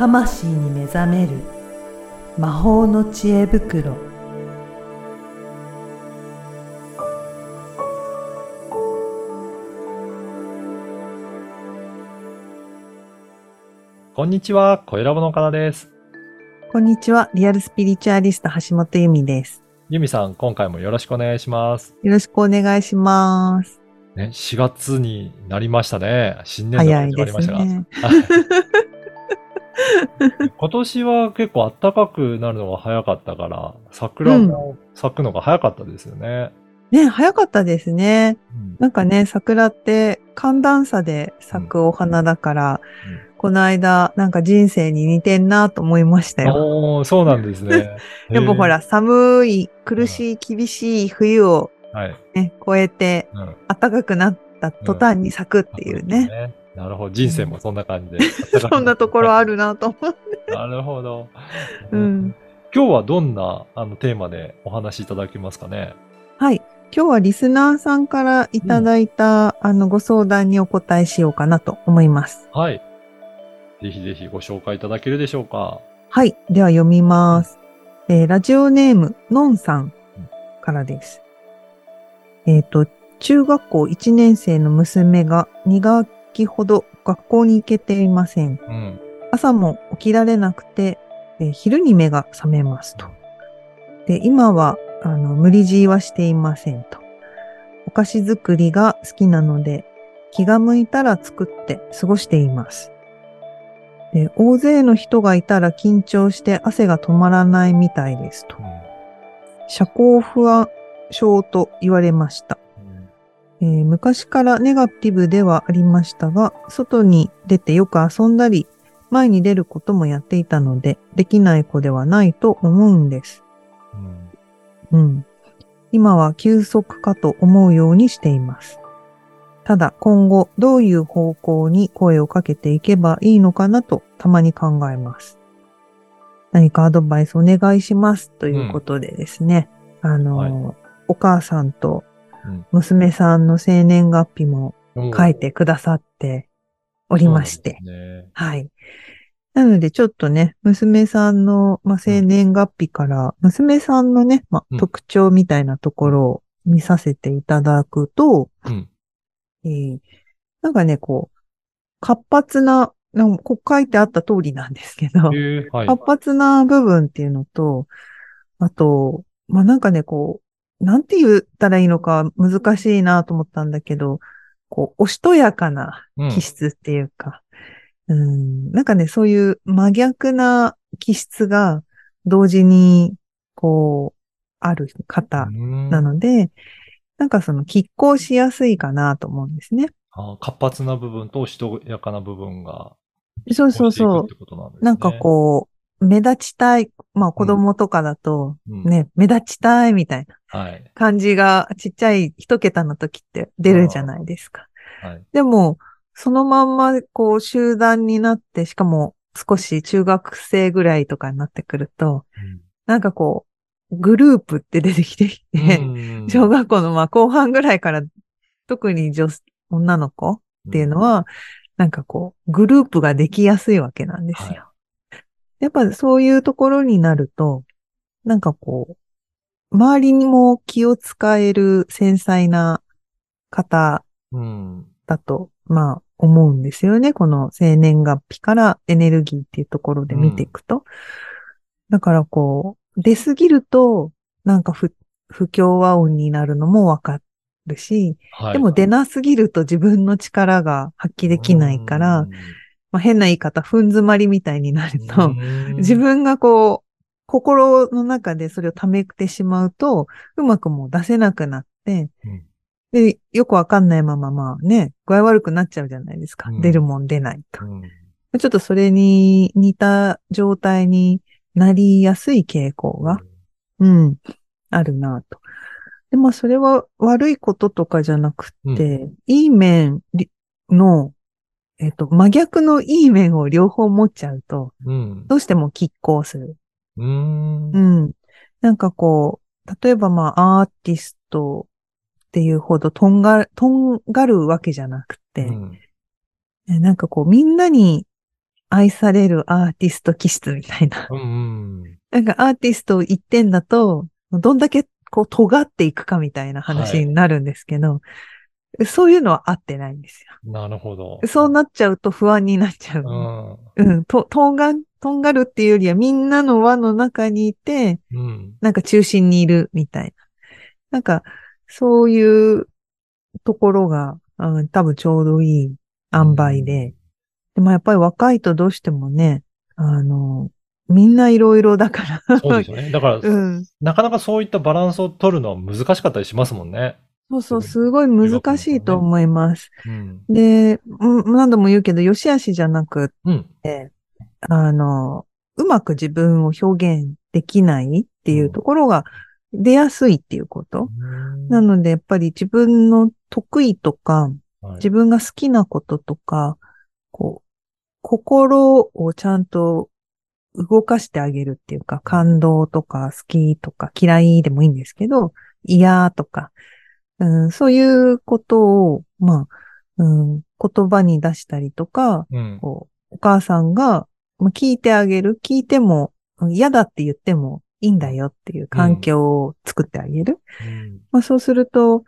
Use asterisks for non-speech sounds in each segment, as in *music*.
魂に目覚める魔法の知恵袋こんにちは、小ラボのかなです。こんにちはリアルスピリチュアリスト橋本由美ですゆみさん、今回もよろしくお願いします。よろしくお願いしますね、4月になりましたね。新年度が始まりますしたが。*laughs* ね今年は結構暖かくなるのが早かったから、桜も咲くのが早かったですよね。ね早かったですねうんなんかね桜って寒暖差で咲くお花だから、うんこの間なんか人生に似てんなと思いましたよおー、そうなんですね。*laughs* でもほ。ら、寒い、苦しい、厳しい冬をはい。ね、越えて、うん暖かくなった途端に咲くっていうね。なるほど。人生もそんな感じで。*laughs* そんなところあるなと思う。なるほど。うん今日はどんなあのテーマでお話しいただけますかね？はい。今日はリスナーさんからいただいた、あの、ご相談にお答えしようかなと思います。はい。ぜひぜひご紹介いただけるでしょうか？はい。では読みます。えーラジオネーム、のんさんからです。えっ、と、中学校1年生の娘が2学期ほど学校に行けていません。うん。朝も起きられなくて、えー昼に目が覚めますと。で、今は、あの、無理強いはしていませんと。お菓子作りが好きなので、気が向いたら作って過ごしています。で、大勢の人がいたら緊張して汗が止まらないみたいですと。社交不安症と言われました。えー昔からネガティブではありましたが、外に出てよく遊んだり、前に出ることもやっていたので、できない子ではないと思うんです。うんうん。今は休息かと思うようにしています。ただ今後どういう方向に声をかけていけばいいのかなとたまに考えます。何かアドバイスお願いしますということでですね。あの、お母さんとうん娘さんの生年月日もうん書いてくださっておりまして。ねはい。なので、ちょっとね、娘さんの、まあ、生年月日から、娘さんのね、ま特徴みたいなところを見させていただくと、うん。えーなんかね、こう、活発な、なんかこう書いてあった通りなんですけど、えーはい。活発な部分っていうのと、あと、まあ、なんかね、こう、なんて言ったらいいのか難しいなと思ったんだけど、こう、おしとやかなうん気質っていうか、うん、なんかね、そういう真逆な気質が同時に、こう、ある方うんなので、なんかその、拮抗しやすいかなと思うんですね。あ活発な部分としとやかな部分が。そうそうそう。なんかこう、目立ちたい、まあ子供とかだと、うん、ね、目立ちたいみたいなはい。感じがちっちゃい一桁の時って出るじゃないですか。はい。でも、そのまんま、こう、集団になって、しかも少し中学生ぐらいとかになってくると、なんかこう、グループって出てきてきうて、ん *laughs* 小学校のまあ後半ぐらいから、特に女、女の子っていうの、は、なんかこう、グループができやすいわけなんですよ。やっぱそういうところになると、なんかこう、周りにも気を使える繊細な方うん。だと、まあ、思うんですよね。この生年月日からエネルギーっていうところで見ていくと。だからこう、出すぎると、なんか不、不協和音になるのもわかるし、はい。でも出なすぎると自分の力が発揮できないから、まあ、変な言い方、ふん詰まりみたいになると、うん自分がこう、心の中でそれを溜めてしまうと、うまくもう出せなくなって、うんで、よくわかんないまま、まあね、具合悪くなっちゃうじゃないですか。うん出るもん出ないと。うんちょっとそれに似た状態になりやすい傾向が、うん、あるなと。で、まあそれは悪いこととかじゃなくて、いい面の、えっと、真逆のいい面を両方持っちゃうと、うん。どうしても拮抗する。うん。うん。なんかこう、例えばまあアーティストっていうほどとんが、とんがるわけじゃなくて、うんねなんかこうみんなに愛されるアーティスト気質みたいな。うんうん。なんかアーティスト一点だと、どんだけこう尖っていくかみたいな話になるんですけど、そういうのは合ってないんですなるほどよ。。そうなっちゃうと不安になっちゃう。うん。うん、と、とんが、とんがるっていうよりはみんなの輪の中にいて、うん。なんか中心にいるみたいな。なんか、そういうところが、うん、多分ちょうどいい塩梅で。でもやっぱり若いとどうしてもね、あの、みんないろいろだから。そうですよね。だから、*laughs* うん。なかなかそういったバランスを取るのは難しかったりしますもんね。そうそう、すごい難しいと思います。うん。で、うん何度も言うけど、良し悪しじゃなくうん。て、あの、うまく自分を表現できないっていうところが出やすいっていうこと。なので、やっぱり自分の得意とか、はい自分が好きなこととか、こう、心をちゃんと動かしてあげるっていうか、感動とか好きとか嫌いでもいいんですけど、嫌とか、うん、そういうことを、まあ、うん、言葉に出したりとか、うん。こうお母さんがまあ聞いてあげる、聞いてもうん嫌だって言ってもいいんだよっていう環境を作ってあげる。うんまあそうすると、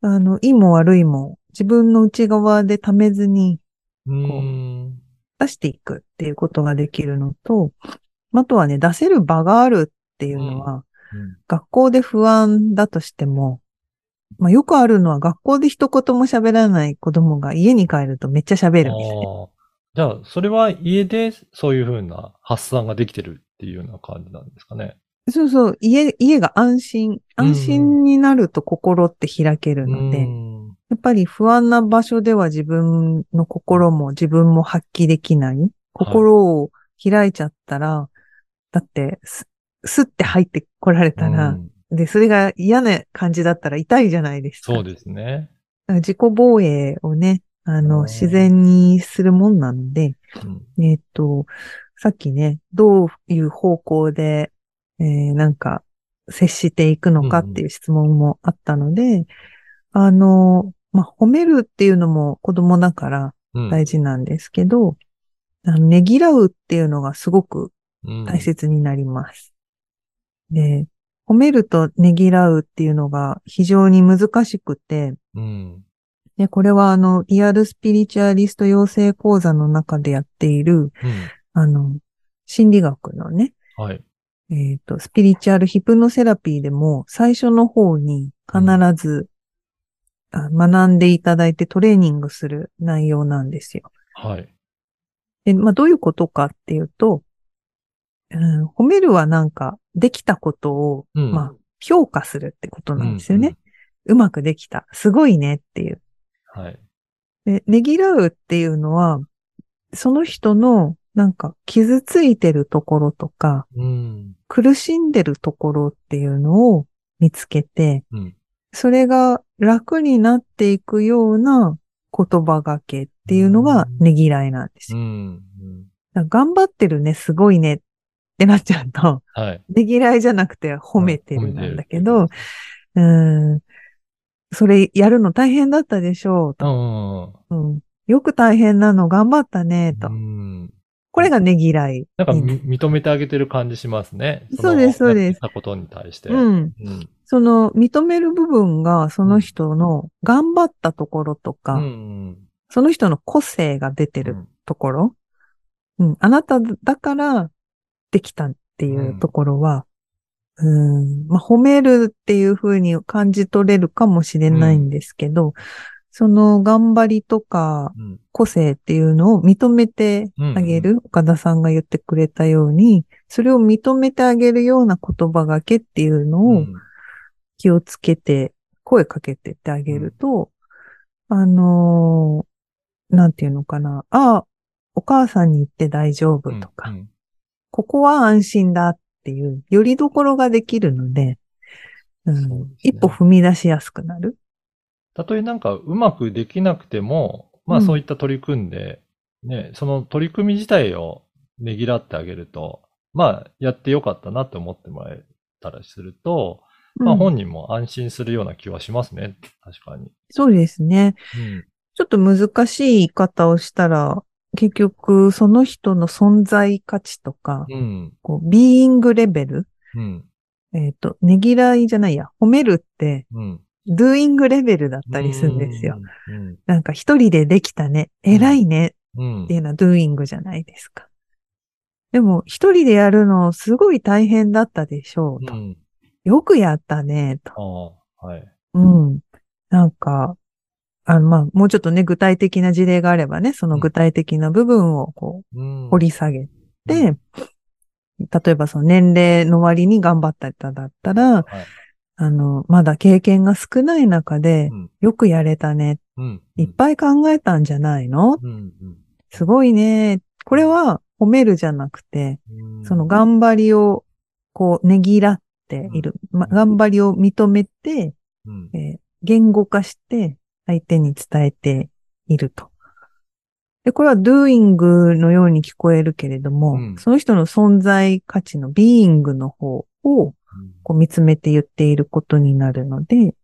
あの、いいも悪いも自分の内側で溜めずにうん。出していくっていうことができるのと、あとはね、出せる場があるっていうのは、うん学校で不安だとしても、まあよくあるのは学校で一言も喋らない子供が家に帰るとめっちゃ喋るみたいな。じゃあ、それは家でそういうふうな発散ができてるっていうような感じなんですかね。そうそう、家、家が安心、安心になると心って開けるので、うんやっぱり不安な場所では自分の心も自分も発揮できない。心を開いちゃったら、だってす、すって入ってこられたら、うんで、それが嫌な感じだったら痛いじゃないですか。そうですね。自己防衛をね、あの、うん自然にするもんなので、うんえっと、さっきね、どういう方向で、えーなんか、接していくのかっていう質問もあったので、あの、まあ、褒めるっていうのも子供だからうん大事なんですけど、あのねぎらうっていうのがすごくうん大切になります。で、褒めるとねぎらうっていうのが非常に難しくて、うん。で、これはあの、リアルスピリチュアリスト養成講座の中でやっている、うん。あの、心理学のね、はい。えっ、と、スピリチュアルヒプノセラピーでも最初の方に必ず、あ学んでいただいてトレーニングする内容なんですよ。はい。で、まあ、どういうことかっていうと、うん、褒めるはなんか、できたことを、うんまあ、評価するってことなんですよね。ううまくできた。すごいねっていう。はい。で、ねぎらうっていうのは、その人の、なんか、傷ついてるところとか、うん。苦しんでるところっていうのを見つけて、うん。それが楽になっていくような言葉がけっていうのがうんねぎらいなんですよ。うん。頑張ってるね、すごいねってなっちゃうと、はい。ねぎらいじゃなくて褒めてるうんなんだけど、うん、それやるの大変だったでしょううと、ん。うん。よく大変なの頑張ったねとう。ん。これがねぎらい。なんかみ認めてあげてる感じしますね。そうですそうですたことに対して。うん。うん。その認める部分がその人の頑張ったところとか、うん。その人の個性が出てるうんところ、うん、あなただからできたっていうところは、うん、まあ、褒めるっていう風に感じ取れるかもしれないんですけど、その頑張りとかうん。個性っていうのを認めてあげる、岡田さんが言ってくれたように、それを認めてあげるような言葉がけっていうのをうん。気をつけて、声かけてってあげると、あのーなんていうのかな。ああ、お母さんに言って大丈夫とか、うんここは安心だっていう、よりどころができるので、うんね一歩踏み出しやすくなる。たとえなんかうまくできなくても、まあうんそういった取り組んで、ね、その取り組み自体をねぎらってあげると、まあやってよかったなって思ってもらえたらすると、まあうん本人も安心するような気はしますね。確かに。そうですね。うん。ちょっと難しい言い方をしたら、結局、その人の存在価値とか、うん。こう、ビーイングレベル、うん。えっ、と、ねぎらいじゃないや、褒めるって、うん。ドゥーイングレベルだったりするんですよ。うん。なんか一人でできたね、偉いねうん。っていうのはドゥーイングじゃないですか。でも、一人でやるのすごい大変だったでしょうと。うん。よくやったね、と。はい。うん。なんか、あの、まあ、もうちょっとね、具体的な事例があればね、その具体的な部分をこう、うん。掘り下げて、例えばその年齢の割に頑張っただったら、はいあの、まだ経験が少ない中でう、ん。よくやれたね。うん。いっぱい考えたんじゃないの？すごいね。これは褒めるじゃなくて、うんその頑張りを、こう、ねぎらっている。ま、頑張りを認めて、うん。えー言語化して相手に伝えていると。で、これは doing のように聞こえるけれども、うんその人の存在価値の being の方をこう見つめて言っていることになるので、うん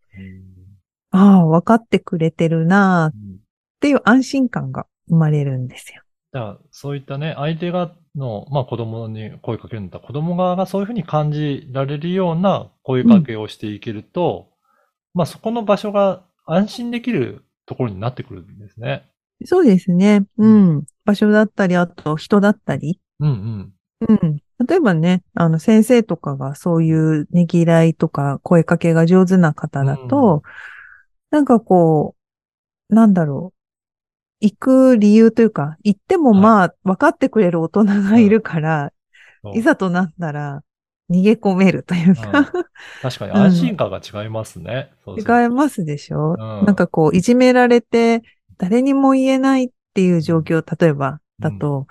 ああ、分かってくれてるなーっうんていう安心感が生まれるんですよ。だから、そういったね、相手がの、まあ子供に声かけるんだったら、子供側がそういうふうに感じられるような声かけをしていけると、まあそこの場所が安心できるところになってくるんですね。そうですね。うん。場所だったり、あと人だったり。うんうん。うん。例えばね、あの、先生とかがそういうねぎらいとか声かけが上手な方だと、なんかこう、なんだろう。行く理由というか、行ってもまあ、分かってくれる大人がいるから、そういざとなったら、逃げ込めるといううん。か、確かに安心感が違いますね。そうすると。違いますでしょ、うん。なんかこう、いじめられて、誰にも言えないっていう状況、例えば、だと、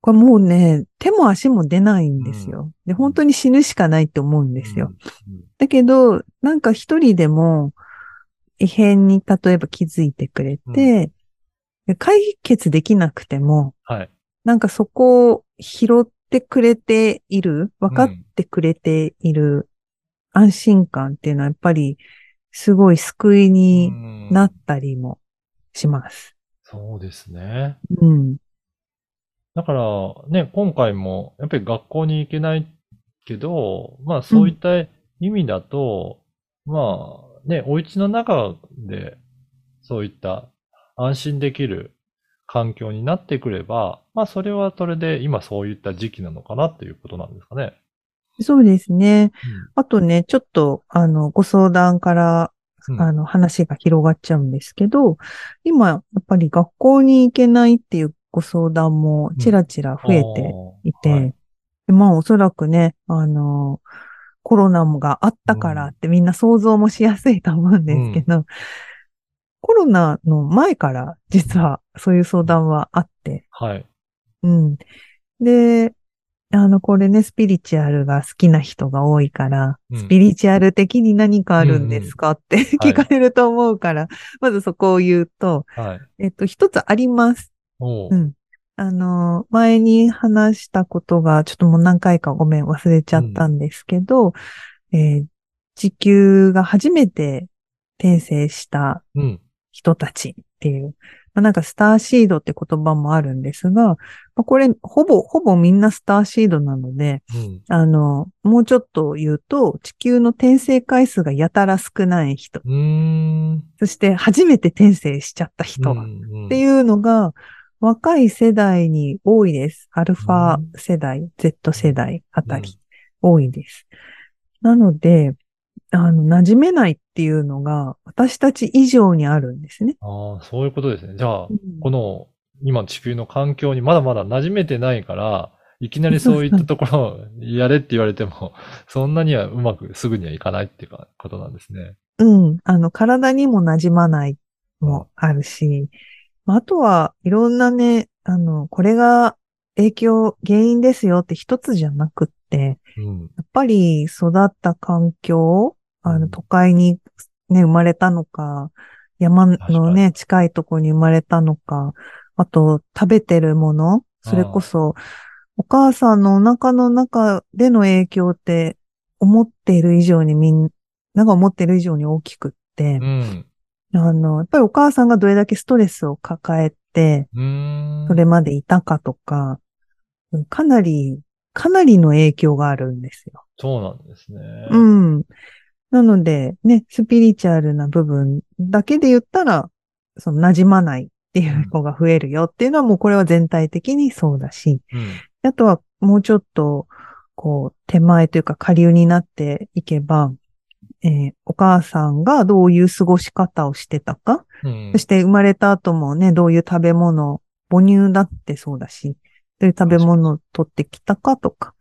これもうね、手も足も出ないんですよ。で、本当に死ぬしかないって思うんですよ。。うん。だけど、なんか一人でも異変に例えば気づいてくれて、で解決できなくても、はい。なんかそこを拾ってくれている、分かってくれている安心感っていうのはやっぱりすごい救いにうんなったりもします。そうですね。うん。だから、ね、今回も、やっぱり学校に行けないけど、まあそういった意味だと、まあね、お家の中で、そういった安心できる環境になってくれば、まあそれはそれで今そういった時期なのかなっていうことなんですかね。そうですね。あとね、ちょっと、あの、ご相談から、うん。あの、話が広がっちゃうんですけど、今、やっぱり学校に行けないっていうご相談もちらちら増えていて、はい。でまあ、おそらくね、あの、コロナもがあったからってみんな想像もしやすいと思うんですけど、コロナの前から実はそういう相談はあって、はい。うん。で、あの、これね、スピリチュアルが好きな人が多いから、うんスピリチュアル的に何かあるんですかって聞かれると思うから、まずそこを言うと、はい。えっと、一つあります。おううん。あの、前に話したことが、ちょっともう何回かごめん忘れちゃったんですけど、えー地球が初めて転生したうん。人たちっていう、まあ、なんかスターシードって言葉もあるんですが、まあ、これ、ほぼ、ほぼみんなスターシードなので、うん。あの、もうちょっと言うと、地球の転生回数がやたら少ない人。そして初めて転生しちゃった人、うんっていうのが、若い世代に多いです。アルファ世代、Z 世代あたり、多いです。なので、あの、馴染めないっていうのが、私たち以上にあるんですね。ああ、そういうことですね。じゃあ、うんこの、今地球の環境にまだまだ馴染めてないから、いきなりそういったところをやれって言われても、そんなにはうまくすぐにはいかないっていうかことなんですね。うん。あの、体にも馴染まないもあるし、まああとはいろんなね、あの、これが影響、原因ですよって一つじゃなくって、うん。やっぱり育った環境、あの、うん都会にね、生まれたのか、山のね、近いところに生まれたのか、あと、食べてるもの、それこそ、お母さんのお腹の中での影響って、思っている以上にみんなが思っている以上に大きくってう、ん。あの、やっぱりお母さんがどれだけストレスを抱えて。それまでいたかとか、かなり、かなりの影響があるんですよ。そうなんですね。うん。なので、ね、スピリチュアルな部分だけで言ったら、その馴染まないっていう子が増えるよっていうのはもうこれは全体的にそうだし、うん。あとはもうちょっと、こう、手前というか下流になっていけば、えーお母さんがどういう過ごし方をしてたか、うんそして生まれた後もね、どういう食べ物、母乳だってそうだし、どういう食べ物を取ってきたかとか、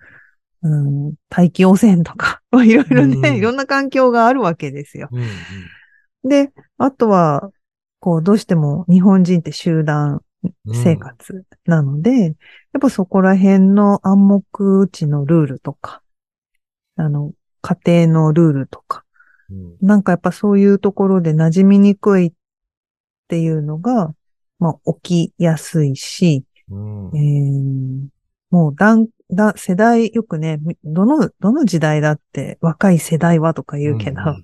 うん、大気汚染とか、*laughs* いろいろね、うん。いろんな環境があるわけですよ。うんうん。で、あとは、こう、どうしても日本人って集団うん。生活なので、やっぱそこら辺の暗黙地のルールとか、あの、家庭のルールとか、うん。なんかやっぱそういうところで馴染みにくいっていうのが、まあ起きやすいし、うん。えーもう段、だ、世代、よくね、みどの、どの時代だって若い世代はとか言うけど、んん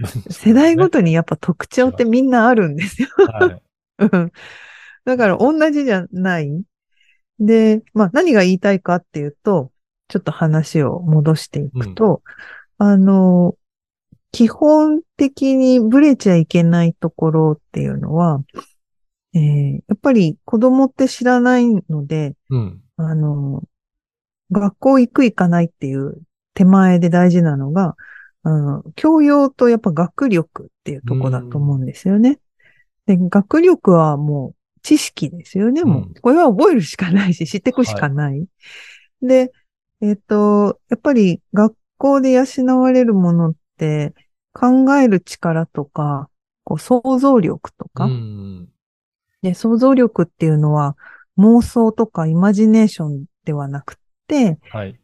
*laughs* 世代ごとにやっぱ特徴ってみんなあるんですよ。はい。*laughs* うんだから同じじゃない。で、まあ何が言いたいかっていうと、ちょっと話を戻していくと、あの、基本的にブレちゃいけないところっていうのは、えーやっぱり子供って知らないので、うん。あの、学校行く行かないっていう手前で大事なのが、あの教養とやっぱ学力っていうとこだと思うんですよね。で、学力はもう知識ですよね、もう。これは覚えるしかないし、知っていくしかない。で、えっ、と、やっぱり学校で養われるものって考える力とか、こう想像力とか、うん。で、想像力っていうのは妄想とかイマジネーションではなくて、はい。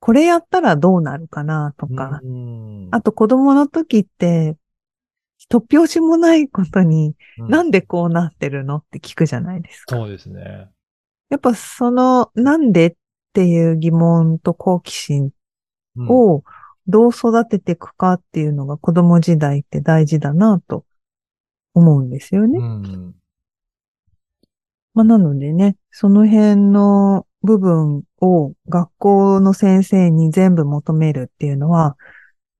これやったらどうなるかなとか、うんあと子供の時って、突拍子もないことに、うんなんでこうなってるのって聞くじゃないですか。そうですね。やっぱその、なんでっていう疑問と好奇心うんをどう育てていくかっていうのが子供時代って大事だなと思うんですよね。うん。まあ、なのでね、その辺の部分を学校の先生に全部求めるっていうのは、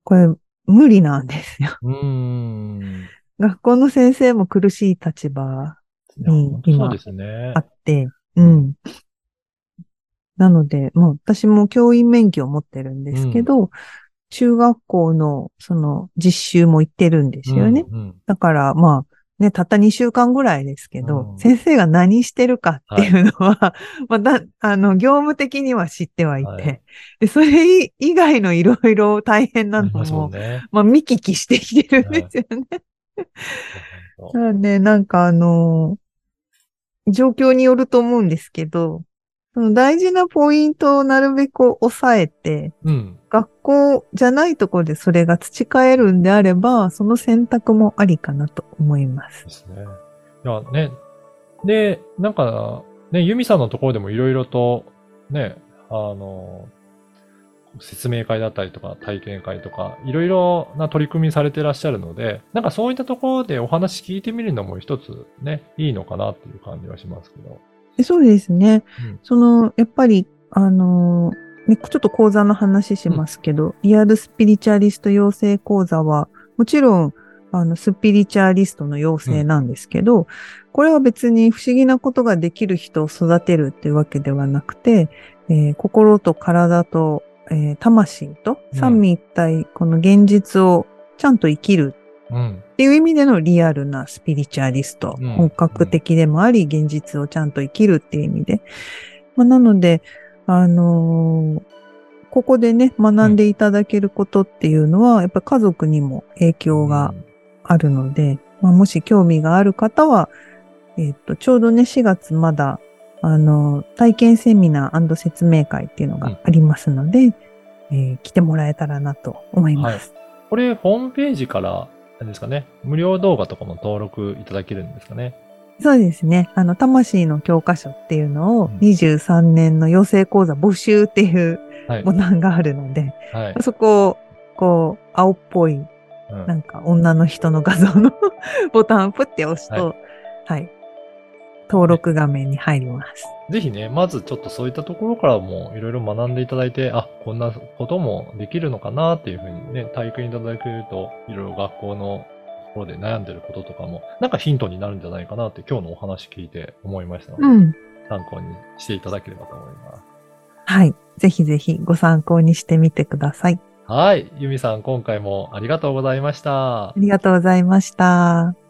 これ無理なんですよ。うん。*laughs* 学校の先生も苦しい立場いやうん本当そうですねあ。って、うん。なので、もう私も教員免許を持ってるんですけど、中学校のその実習も行ってるんですよね。うんうんだから、まあ、ね、たった2週間ぐらいですけど、うん先生が何してるかっていうのは、*laughs* まあ、だ、あの、業務的には知ってはいて、はいで、それ以外のいろいろ大変なのもも、んね。まあ、見聞きしてきてるんですよね。*laughs* なので、なんかあの、状況によると思うんですけど、大事なポイントをなるべく抑えて、うん。学校じゃないところでそれが培えるんであれば、その選択もありかなと思いますで。すね。いや、ね。で、なんか、ね、ユミさんのところでもいろいろと、ね、あの、説明会だったりとか、体験会とか、いろいろな取り組みされてらっしゃるので、なんかそういったところでお話聞いてみるのも一つね、いいのかなっていう感じはしますけど。でそうですね。うん。その、やっぱり、あのーね、ちょっと講座の話しますけど、リアルスピリチュアリスト養成講座は、もちろん、あの、スピリチュアリストの養成なんですけど、これは別に不思議なことができる人を育てるっていうわけではなくて、えー心と体と、えー魂とうん。三位一体、この現実をちゃんと生きるうん。っていう意味でのリアルなスピリチュアリスト、うん本格的でもあり、現実をちゃんと生きるっていう意味で。まあ、なので、あのーここでね、学んでいただけることっていうのは、やっぱり家族にも影響があるので、まあ、もし興味がある方は、えっ、と、ちょうどね、4月まだ、あの、体験セミナー説明会っていうのがありますので、えー来てもらえたらなと思います。これ、ホームページから、あれですかね、無料動画とかも登録いただけるんですかね。そうですね。あの、魂の教科書っていうのをうん23年の養成講座募集っていうはい。ボタンがあるので、はい。そこを、こう、青っぽいうんなんか女の人の画像の *laughs* ボタンをプッて押すと、はい、登録画面に入ります。ぜひね、まずちょっとそういったところからもいろいろ学んでいただいて、あ、こんなこともできるのかなっていうふうにね、体験いただけると、いろいろ学校のところで悩んでることとかも、なんかヒントになるんじゃないかなって今日のお話聞いて思いましたので、うん。参考にしていただければと思います。はい。ぜひぜひご参考にしてみてください。はい。ユミさん、今回もありがとうございましたあ。りがとうございました。